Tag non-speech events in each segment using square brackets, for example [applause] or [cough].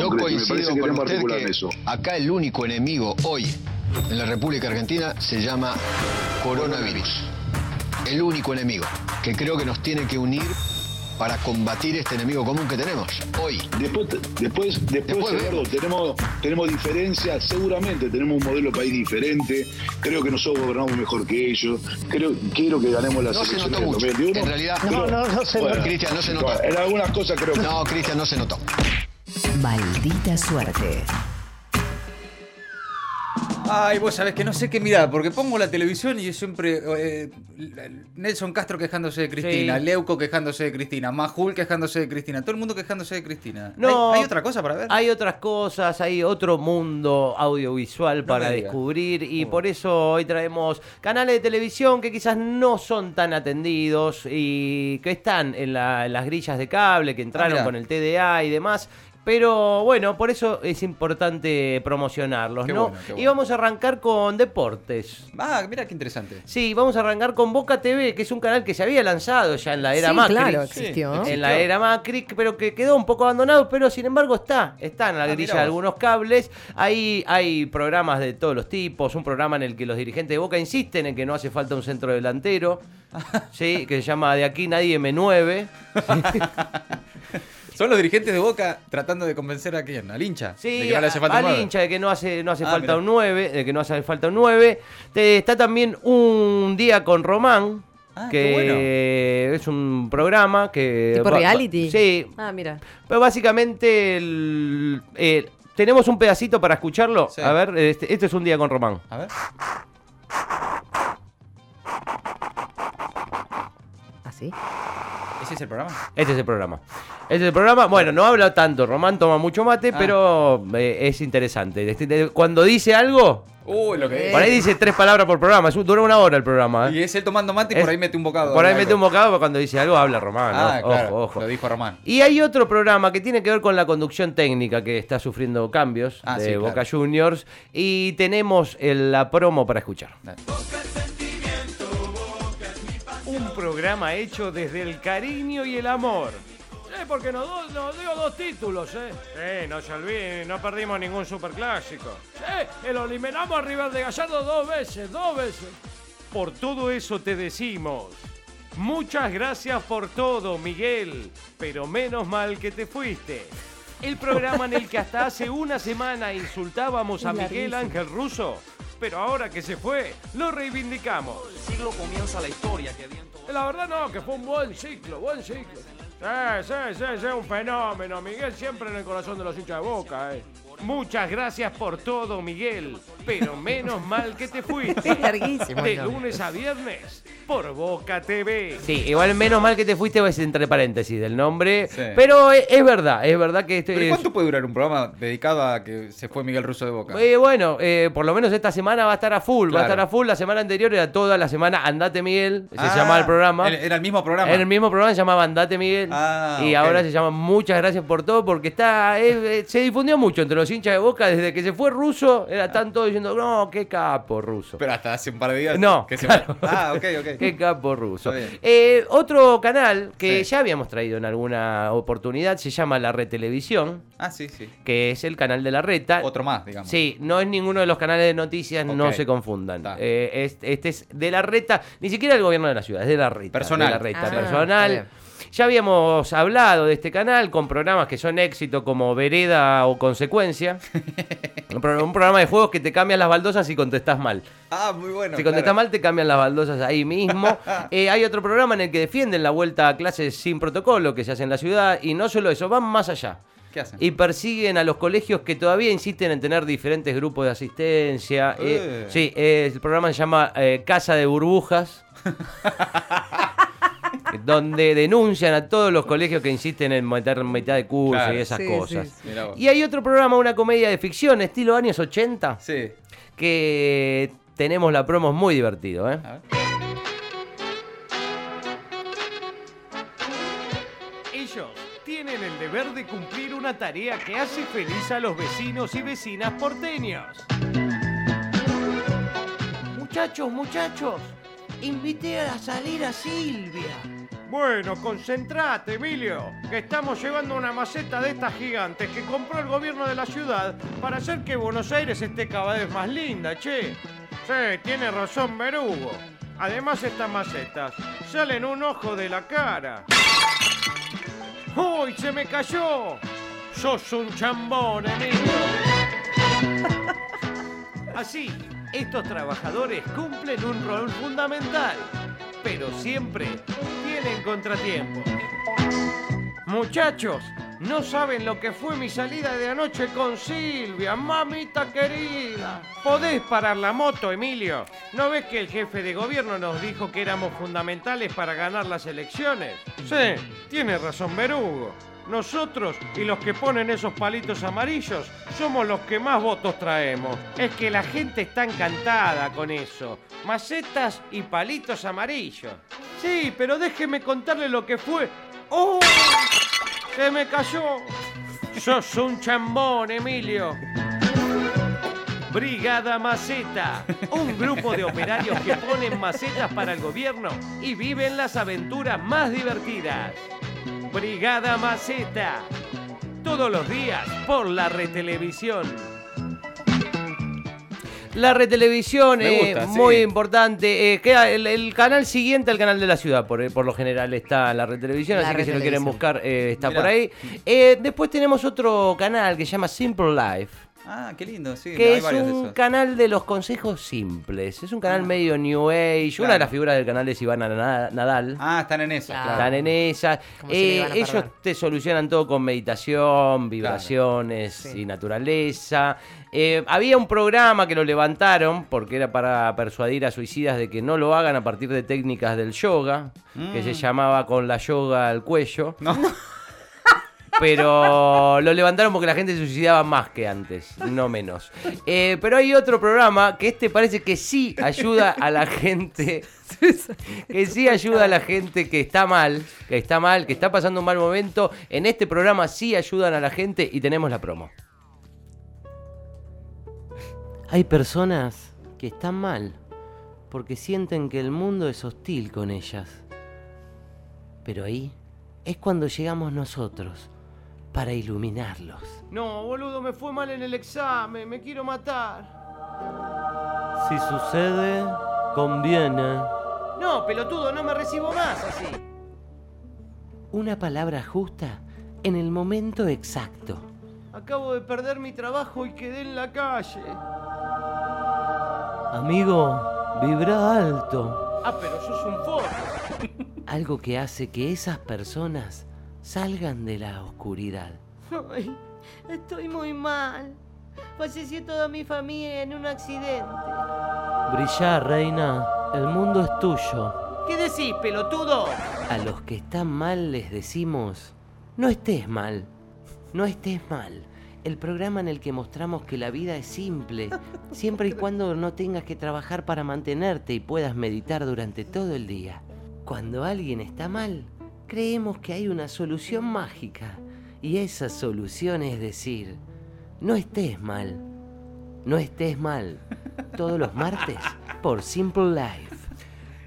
Yo concreto. coincido con que usted que en eso. acá el único enemigo hoy en la República Argentina se llama coronavirus. El único enemigo que creo que nos tiene que unir para combatir este enemigo común que tenemos hoy. Después, después, después, Después Eduardo, tenemos, tenemos diferencias, seguramente tenemos un modelo de país diferente, creo que nosotros gobernamos mejor que ellos, creo, quiero que ganemos las No se elecciones notó del mucho. 2021. En realidad, pero- No, no, no se bueno, Cristian, no se notó. En algunas cosas creo que No, Cristian, no se notó. Maldita suerte. Ay, vos sabés que no sé qué mirar, porque pongo la televisión y es siempre eh, Nelson Castro quejándose de Cristina, Sí. Leuco quejándose de Cristina, Majul quejándose de Cristina, todo el mundo quejándose de Cristina. No. ¿Hay, hay otra cosa para ver? Hay otras cosas, hay otro mundo audiovisual para descubrir y Oh. por eso hoy traemos canales de televisión que quizás no son tan atendidos y que están en, la- en las grillas de cable, que entraron mirá. con el TDA y demás. Pero bueno, por eso es importante promocionarlos, Qué ¿no? bueno, Y vamos a arrancar con deportes. Ah, mira qué interesante. Sí, vamos a arrancar con Boca TV, que es un canal que se había lanzado ya en la era Sí, Macri. claro, Sí, existió. existió. En la era Macri, pero que quedó un poco abandonado, pero sin embargo está, está en la Ah, grilla de algunos cables. Ahí hay programas de todos los tipos, un programa en el que los dirigentes de Boca insisten en que no hace falta un centro delantero, [laughs] sí, que se llama De aquí nadie me nueve. [laughs] Son los dirigentes de Boca tratando de convencer a quién, al hincha. Sí, de que no le hace falta al nueve. hincha de que no hace, no hace Ah, falta mirá. un 9, de que no hace falta un 9. Te- está también un día con Román. Ah, que qué es un programa que... ¿Tipo va- va- reality? sí, Ah, mira. Pero básicamente el- eh, tenemos un pedacito para escucharlo. Sí. A ver, este, este es un día con Román. A ver. ¿Así? ¿Ese es el programa? Este es el programa. Este es el programa. Bueno, no habla tanto. Román toma mucho mate, Ah. pero eh, es interesante. Este- Cuando dice algo, Uy, lo que por ahí dice tres palabras por programa. Dura una hora el programa. Y ¿eh? es él tomando mate y Es- por ahí mete un bocado. Por ahí mete un bocado, pero cuando dice algo habla Román. ¿no? Ah, claro. Ojo, ojo. Lo dijo Román. Y hay otro programa que tiene que ver con la conducción técnica que está sufriendo cambios Ah, de sí, claro. Boca Juniors. Y tenemos el- la promo para escuchar. Dale. Un programa hecho desde el cariño y el amor. Sí, porque nos, nos dio dos títulos, ¿eh? Sí, no se olviden, no perdimos ningún superclásico. Sí, lo eliminamos a River de Gallardo dos veces, dos veces. Por todo eso te decimos. Muchas gracias por todo, Miguel. Pero menos mal que te fuiste. El programa en el que hasta hace una semana insultábamos a Miguel. Ángel Russo. Pero ahora que se fue, lo reivindicamos. siglo comienza la historia que. La verdad no, que fue un buen ciclo, buen ciclo. Sí, sí, sí, sí, un fenómeno. Miguel siempre en el corazón de los hinchas de boca, eh. Muchas gracias por todo, Miguel. Pero menos mal que te fuiste. Es larguísimo. De lunes a viernes por Boca TV. Sí, igual menos mal que te fuiste es entre paréntesis del nombre. Sí. Pero es, es verdad, es verdad que esto ¿Pero cuánto puede durar un programa dedicado a que se fue Miguel Russo de Boca? Eh, bueno, eh, por lo menos esta semana va a estar a full, va a estar a full. La semana anterior era toda la semana Andate Miguel, se Ah, llamaba el programa. Era era el mismo programa. En el mismo programa se llamaba Andate Miguel. Ah, y ahora se llama Muchas gracias por todo porque está eh, eh, se difundió mucho entre los hinchas de Boca desde que se fue Ruso. Era tan todos diciendo, no, qué capo Ruso. Pero hasta hace un par de días. No, que se. Ah, ok, ok. Qué capo ruso. Eh, otro canal que Sí. ya habíamos traído en alguna oportunidad se llama La Red Televisión, Ah, sí, sí. que es el canal de la Reta. Otro más, digamos. Sí, no es ninguno de los canales de noticias, no se confundan. Eh, es- este es de la reta, ni siquiera del gobierno de la ciudad, es de la reta. Personal. De la reta, Ah, personal. bien. Ya habíamos hablado de este canal con programas que son éxito como Vereda o Consecuencia. [laughs] un, pro- un programa de juegos que te cambian las baldosas y contestás mal. Ah, muy bueno. si contestás claro. mal, te cambian las baldosas ahí mismo. [laughs] Eh, hay otro programa en el que defienden la vuelta a clases sin protocolo que se hace en la ciudad. Y no solo eso, van más allá ¿Qué hacen? y persiguen a los colegios que todavía insisten en tener diferentes grupos de asistencia. Eh, Eh. sí, eh, el programa se llama Casa de Burbujas. [laughs] donde denuncian a todos los colegios que insisten en meter mitad de curso Claro. y esas Sí, cosas. sí, sí. Y hay otro programa, una comedia de ficción, estilo años 80, Sí. que tenemos la promo es muy divertido, ¿eh? A ver. Ellos tienen el deber de cumplir una tarea que hace feliz a los vecinos y vecinas porteños. Muchachos, muchachos, invité a salir a Silvia. Bueno, concentrate, Emilio, que estamos llevando una maceta de estas gigantes que compró el gobierno de la ciudad para hacer que Buenos Aires esté cada vez más linda, che. Sí, tiene razón Berugo. Además, estas macetas salen un ojo de la cara. ¡Uy, se me cayó! ¡Sos un chambón, Emilio! Así, estos trabajadores cumplen un rol fundamental, pero siempre tienen contratiempos. Muchachos, no saben lo que fue mi salida de anoche con Silvia, mamita querida. ¿Podés parar la moto, Emilio? ¿No ves que el jefe de gobierno nos dijo que éramos fundamentales para ganar las elecciones? Sí, tiene razón Berugo. Nosotros y los que ponen esos palitos amarillos somos los que más votos traemos. Es que la gente está encantada con eso. Macetas y palitos amarillos. Sí, pero déjeme contarle lo que fue. ¡Oh! ¡Se me cayó! ¡Sos un chambón, Emilio! Brigada Maceta, un grupo de operarios que ponen macetas para el gobierno y viven las aventuras más divertidas. Brigada Maceta, todos los días por la retelevisión. La retelevisión es gusta, muy sí. importante. eh, queda el, el canal siguiente al canal de la ciudad, por, por lo general está la retelevisión, La así que si lo quieren buscar eh, está Mirá. por ahí. Eh, después tenemos otro canal que se llama Simple Life. Ah, qué lindo, sí. Que hay es varios de un esos. canal de los consejos simples. Es un canal Ah. medio New Age. Una de las figuras del canal es Ivana Na- Nadal. Ah, están en Claro. claro. Están en esa. Si Eh, ellos te solucionan todo con meditación, vibraciones Sí. y naturaleza. Eh, había un programa que lo levantaron porque era para persuadir a suicidas de que no lo hagan a partir de técnicas del yoga, que se llamaba con la yoga al cuello. No. [laughs] Pero lo levantaron porque la gente se suicidaba más que antes, no menos. Eh, pero hay otro programa que este parece que sí ayuda a la gente. Que sí ayuda a la gente que está mal, que está mal, que está pasando un mal momento. En este programa sí ayudan a la gente y tenemos la promo. Hay personas que están mal porque sienten que el mundo es hostil con ellas. Pero ahí es cuando llegamos nosotros para iluminarlos. No, boludo, me fue mal en el examen, me quiero matar. Si sucede, conviene. No, pelotudo, no me recibo más así. Una palabra justa en el momento exacto. Acabo de perder mi trabajo y quedé en la calle. Amigo, vibra alto. Ah, pero sos un forro. [laughs] Algo que hace que esas personas salgan de la oscuridad. Ay, estoy muy mal. Falleció toda mi familia en un accidente. Brilla, reina. El mundo es tuyo. ¿Qué decís, pelotudo? A los que están mal les decimos, no estés mal. No estés mal. El programa en el que mostramos que la vida es simple, [laughs] siempre y cuando no tengas que trabajar para mantenerte y puedas meditar durante todo el día. Cuando alguien está mal, creemos que hay una solución mágica. Y esa solución es decir, no estés mal. No estés mal. Todos los martes por Simple Life.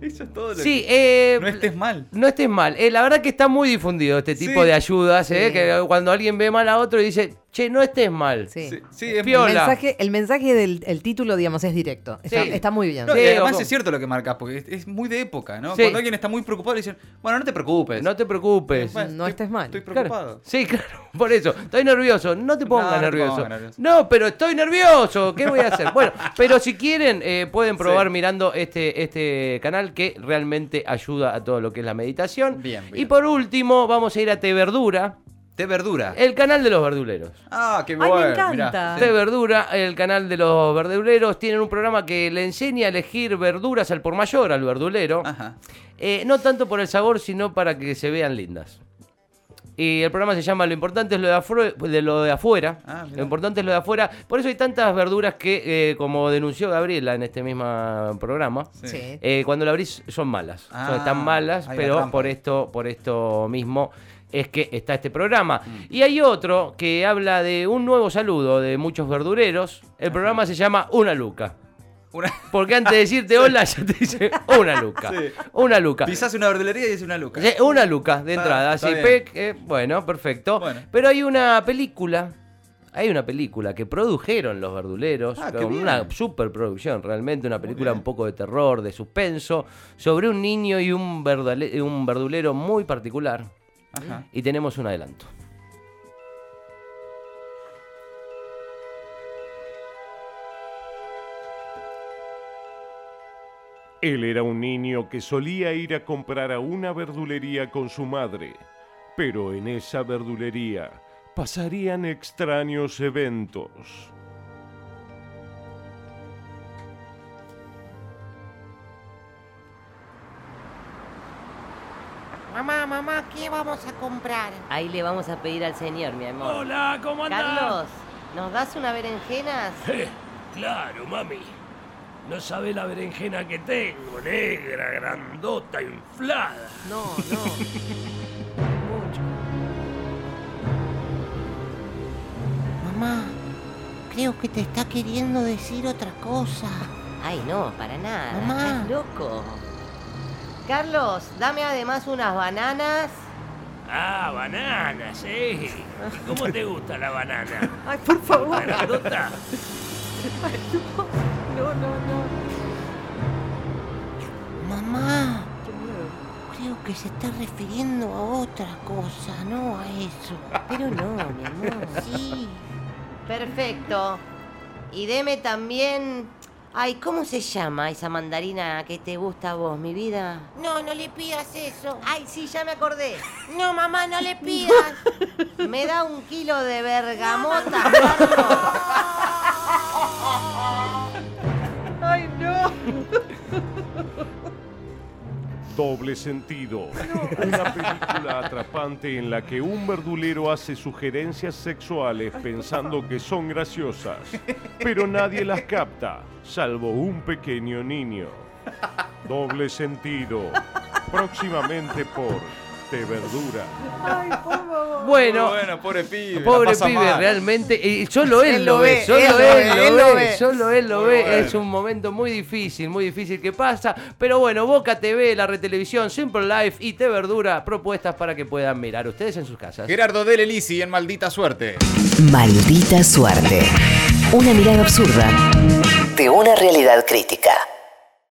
Eso es todo lo Sí, que... eh, No estés mal. no estés mal. Eh, la verdad que está muy difundido este tipo Sí. de ayudas, eh, Sí. que cuando alguien ve mal a otro y dice, che, no estés mal. Sí. Sí, sí, es Piola. El mensaje, el mensaje del el título, digamos, es directo. Está, Sí. está muy bien. No, Sí, y además ojo. es cierto lo que marcas, porque es, es muy de época, ¿no? Sí. Cuando alguien está muy preocupado le dicen, bueno, no te preocupes. No te preocupes. No estés mal. Estoy Claro. preocupado. Sí, claro, [laughs] por eso. Estoy nervioso. No te pongas No, no nervioso. pongas nervioso. No, pero estoy nervioso. ¿Qué voy a hacer? bueno, [laughs] pero si quieren, eh, pueden probar Sí. mirando este, este canal que realmente ayuda a todo lo que es la meditación. Bien, Y bien. por último, vamos a ir a Te Verdura, De verdura. el canal de los verduleros. Ah, qué me bueno. encanta. mirá, sí. de verdura, el canal de los verduleros, tienen un programa que le enseña a elegir verduras al por mayor, al verdulero. Ajá. Eh, no tanto por el sabor, sino para que se vean lindas. Y el programa se llama Lo importante es lo de, afro- de lo de afuera. Ah, mirá. lo importante es lo de afuera. Por eso hay tantas verduras que, eh, como denunció Gabriela en este mismo programa, Sí. Eh, cuando la abrís son malas. Ah, son, están malas, pero por esto, por esto mismo es que está este programa. Mm. Y hay otro que habla de un nuevo saludo de muchos verdureros. El programa se llama Una Luca. Una- Porque antes de decirte [laughs] hola, ya te dice una luca. Sí. Una luca. Pisás una verdulería y dice una luca. Una luca de Está- entrada, está pec, eh, bueno, perfecto. Bueno. Pero hay una película, hay una película que produjeron los verduleros, Ah, con una superproducción, realmente una película un poco de terror, de suspenso, sobre un niño y un, verdale- un verdulero muy particular. Ajá. Y tenemos un adelanto. Él era un niño que solía ir a comprar a una verdulería con su madre, pero en esa verdulería pasarían extraños eventos. Mamá, mamá, ¿qué vamos a comprar? Ahí le vamos a pedir al señor, mi amor. Hola, ¿cómo Carlos, ¿nos das unas berenjenas? [laughs] claro, mami. No sabe la berenjena que tengo, negra, grandota, inflada. No, no. [laughs] Mucho. Mamá, creo que te está queriendo decir otra cosa. Ay, no, para nada. Mamá. Estás loco. Carlos, dame además unas bananas. Ah, bananas, sí. ¿Cómo te gusta la banana? [laughs] Ay, por favor. grandota? No, no, no. Mamá, creo que se está refiriendo a otra cosa, no a eso. Pero no, mi amor. Sí. Perfecto. Y deme también. Ay, ¿cómo se llama esa mandarina que te gusta a vos, mi vida? No, no le pidas eso. Ay, sí, ya me acordé. No, mamá, no le [laughs] pidas. Me da un kilo de bergamota, Carlos. Doble sentido. Una película atrapante en la que un verdulero hace sugerencias sexuales pensando que son graciosas, pero nadie las capta, salvo un pequeño niño. Doble sentido. Próximamente por De Verdura. Bueno, bueno, pobre pibe. Pobre pibe, mal. realmente. Y solo él, Él lo ve, solo él él, lo ve, lo él ve, lo ve. solo él lo ve. bueno. Es un momento muy difícil, muy difícil que pasa. Pero bueno, Boca TV, la retelevisión, Simple Life y Te Verdura, propuestas para que puedan mirar ustedes en sus casas. Gerardo Del Elisi en Maldita Suerte. Maldita suerte. Una mirada absurda de una realidad crítica.